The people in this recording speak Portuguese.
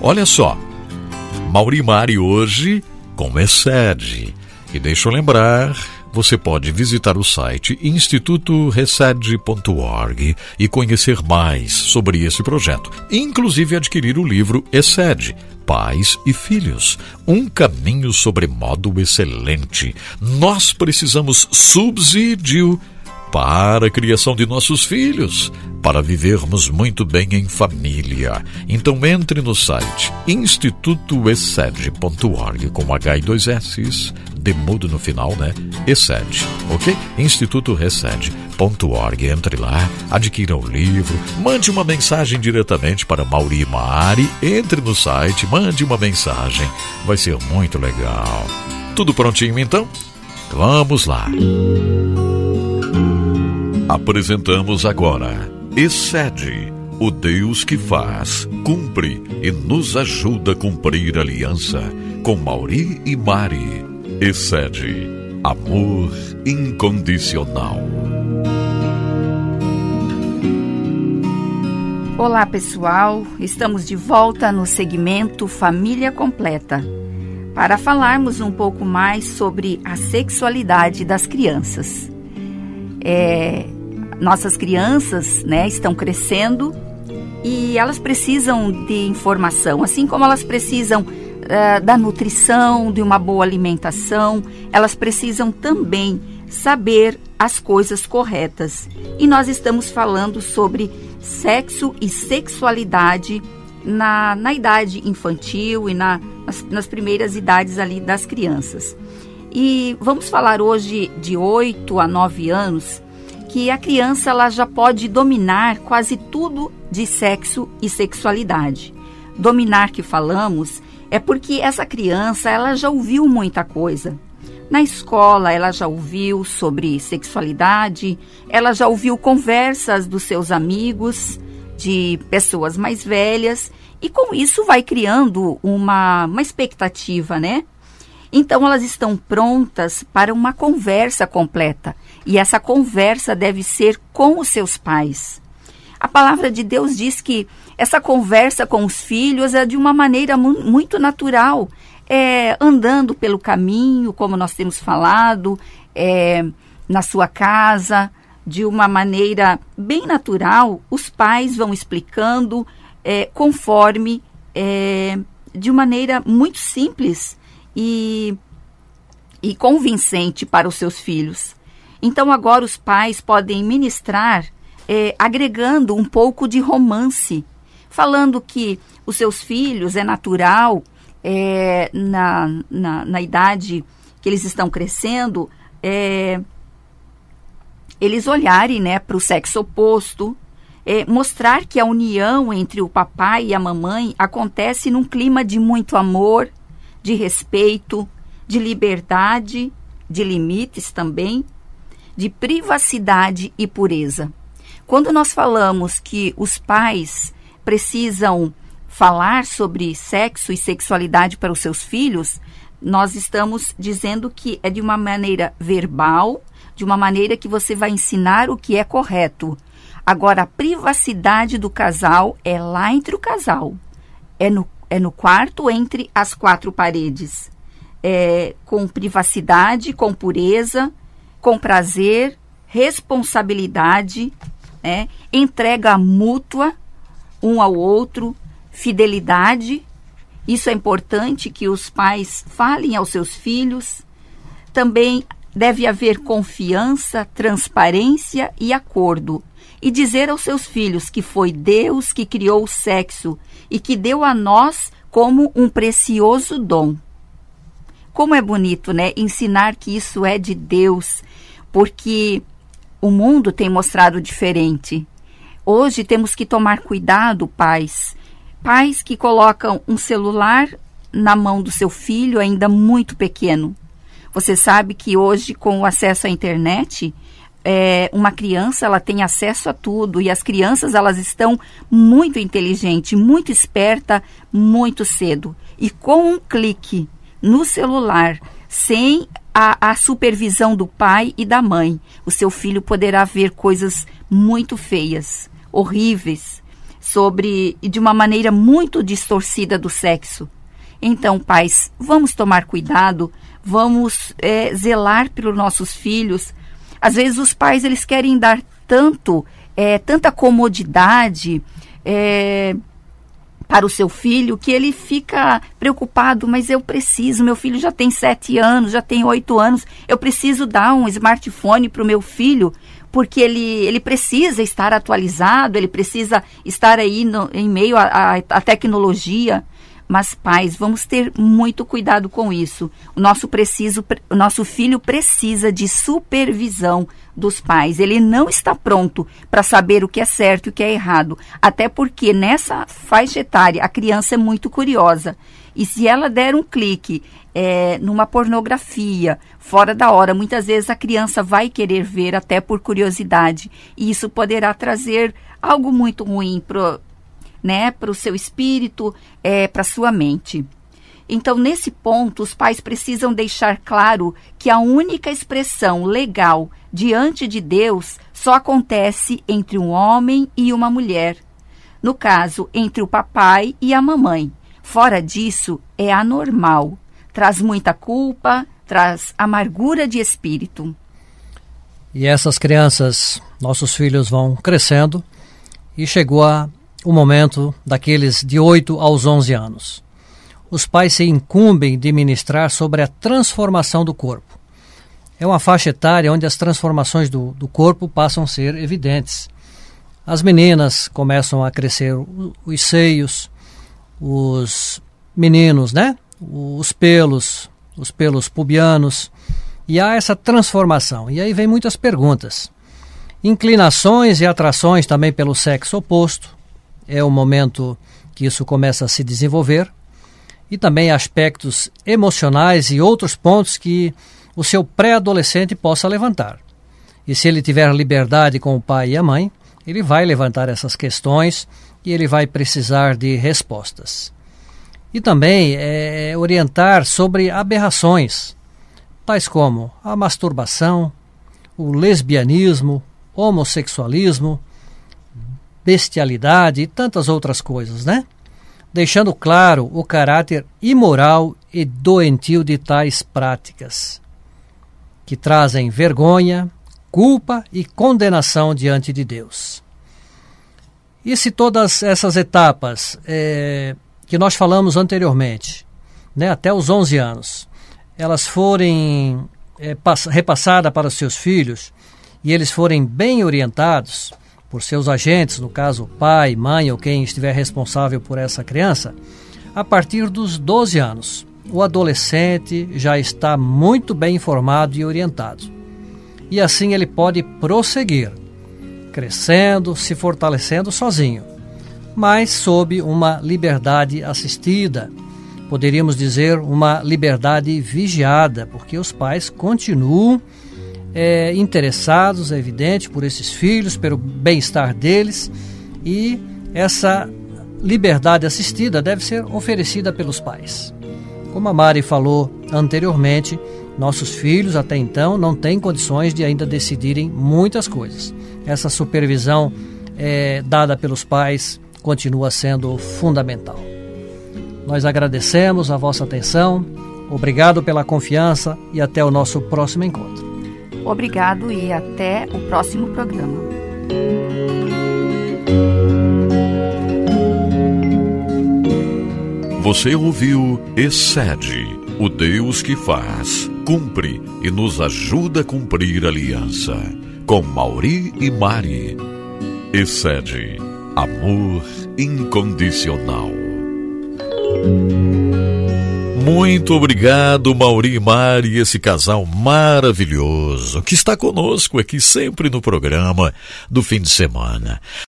Olha só, Mauri Mari hoje com Excede. E deixa eu lembrar, você pode visitar o site institutoresede.org e conhecer mais sobre esse projeto, inclusive adquirir o livro Excede, Pais e Filhos, um caminho sobre modo excelente. Nós precisamos subsídio para a criação de nossos filhos, para vivermos muito bem em família. Então entre no site institutoexcede.org com H e dois S, demudo no final, né? Excede, ok? institutorecede.org. Entre lá, adquira o livro, mande uma mensagem diretamente para Mauri Mari, entre no site, mande uma mensagem. Vai ser muito legal. Tudo prontinho então? Vamos lá. Apresentamos agora Excede, o Deus que faz, cumpre e nos ajuda a cumprir aliança com Mauri e Mari. Excede, amor incondicional. Olá pessoal, estamos de volta no segmento Família Completa para falarmos um pouco mais sobre a sexualidade das crianças. É, nossas crianças né, estão crescendo e elas precisam de informação, assim como elas precisam uh, da nutrição, de uma boa alimentação, elas precisam também saber as coisas corretas. E nós estamos falando sobre sexo e sexualidade na, na idade infantil e na, nas, nas primeiras idades ali das crianças. E vamos falar hoje de 8 a 9 anos que a criança ela já pode dominar quase tudo de sexo e sexualidade. Dominar que falamos é porque essa criança ela já ouviu muita coisa. Na escola ela já ouviu sobre sexualidade, ela já ouviu conversas dos seus amigos, de pessoas mais velhas, e com isso vai criando uma, uma expectativa, né? Então elas estão prontas para uma conversa completa e essa conversa deve ser com os seus pais. A palavra de Deus diz que essa conversa com os filhos é de uma maneira mu muito natural, é, andando pelo caminho, como nós temos falado, é, na sua casa, de uma maneira bem natural, os pais vão explicando é, conforme, é, de maneira muito simples e, e convincente para os seus filhos. Então agora os pais podem ministrar é, agregando um pouco de romance, falando que os seus filhos é natural é, na, na, na, idade que eles estão crescendo, é, eles olharem né, para o sexo oposto, é, mostrar que a união entre o papai e a mamãe acontece num clima de muito amor, de respeito, de liberdade, de limites também de privacidade e pureza. Quando nós falamos que os pais precisam falar sobre sexo e sexualidade para os seus filhos, nós estamos dizendo que é de uma maneira verbal, de uma maneira que você vai ensinar o que é correto. Agora, a privacidade do casal é lá entre o casal, é no, é no quarto entre as quatro paredes, é, com privacidade, com pureza, com prazer, responsabilidade, né? entrega mútua um ao outro, fidelidade. Isso é importante que os pais falem aos seus filhos. Também deve haver confiança, transparência e acordo. E dizer aos seus filhos que foi Deus que criou o sexo e que deu a nós como um precioso dom. Como é bonito, né? Ensinar que isso é de Deus, porque o mundo tem mostrado diferente. Hoje temos que tomar cuidado, pais. Pais que colocam um celular na mão do seu filho ainda muito pequeno. Você sabe que hoje, com o acesso à internet, é, uma criança ela tem acesso a tudo e as crianças elas estão muito inteligentes, muito esperta, muito cedo. E com um clique no celular, sem a, a supervisão do pai e da mãe, o seu filho poderá ver coisas muito feias, horríveis, sobre e de uma maneira muito distorcida do sexo. Então, pais, vamos tomar cuidado, vamos é, zelar pelos nossos filhos. Às vezes os pais eles querem dar tanto, é, tanta comodidade é, para o seu filho que ele fica preocupado. Mas eu preciso, meu filho já tem sete anos, já tem oito anos, eu preciso dar um smartphone para o meu filho porque ele, ele precisa estar atualizado, ele precisa estar aí no, em meio à tecnologia. Mas pais, vamos ter muito cuidado com isso. O nosso preciso, o nosso filho precisa de supervisão dos pais. Ele não está pronto para saber o que é certo e o que é errado, até porque nessa faixa etária a criança é muito curiosa. E se ela der um clique é, numa pornografia fora da hora, muitas vezes a criança vai querer ver até por curiosidade. E isso poderá trazer algo muito ruim para né, o seu espírito, é, para sua mente. Então, nesse ponto, os pais precisam deixar claro que a única expressão legal diante de Deus só acontece entre um homem e uma mulher. No caso, entre o papai e a mamãe. Fora disso, é anormal. Traz muita culpa, traz amargura de espírito. E essas crianças, nossos filhos vão crescendo e chegou a, o momento daqueles de 8 aos 11 anos. Os pais se incumbem de ministrar sobre a transformação do corpo. É uma faixa etária onde as transformações do, do corpo passam a ser evidentes. As meninas começam a crescer os seios, os meninos, né? Os pelos, os pelos pubianos. E há essa transformação. E aí vem muitas perguntas. Inclinações e atrações também pelo sexo oposto. É o momento que isso começa a se desenvolver. E também aspectos emocionais e outros pontos que o seu pré-adolescente possa levantar. E se ele tiver liberdade com o pai e a mãe, ele vai levantar essas questões e ele vai precisar de respostas. E também é, orientar sobre aberrações, tais como a masturbação, o lesbianismo, homossexualismo, bestialidade e tantas outras coisas, né? Deixando claro o caráter imoral e doentio de tais práticas, que trazem vergonha, culpa e condenação diante de Deus. E se todas essas etapas é, que nós falamos anteriormente, né, até os 11 anos, elas forem é, repassadas para os seus filhos e eles forem bem orientados por seus agentes, no caso pai, mãe ou quem estiver responsável por essa criança, a partir dos 12 anos, o adolescente já está muito bem informado e orientado. E assim ele pode prosseguir crescendo, se fortalecendo sozinho, mas sob uma liberdade assistida. Poderíamos dizer uma liberdade vigiada, porque os pais continuam é, interessados, é evidente, por esses filhos, pelo bem-estar deles e essa liberdade assistida deve ser oferecida pelos pais. Como a Mari falou anteriormente, nossos filhos até então não têm condições de ainda decidirem muitas coisas. Essa supervisão é, dada pelos pais continua sendo fundamental. Nós agradecemos a vossa atenção, obrigado pela confiança e até o nosso próximo encontro. Obrigado e até o próximo programa. Você ouviu Excede o Deus que faz, cumpre e nos ajuda a cumprir aliança. Com Mauri e Mari. Excede amor incondicional. Muito obrigado, Mauri e Mari, esse casal maravilhoso que está conosco aqui sempre no programa do fim de semana.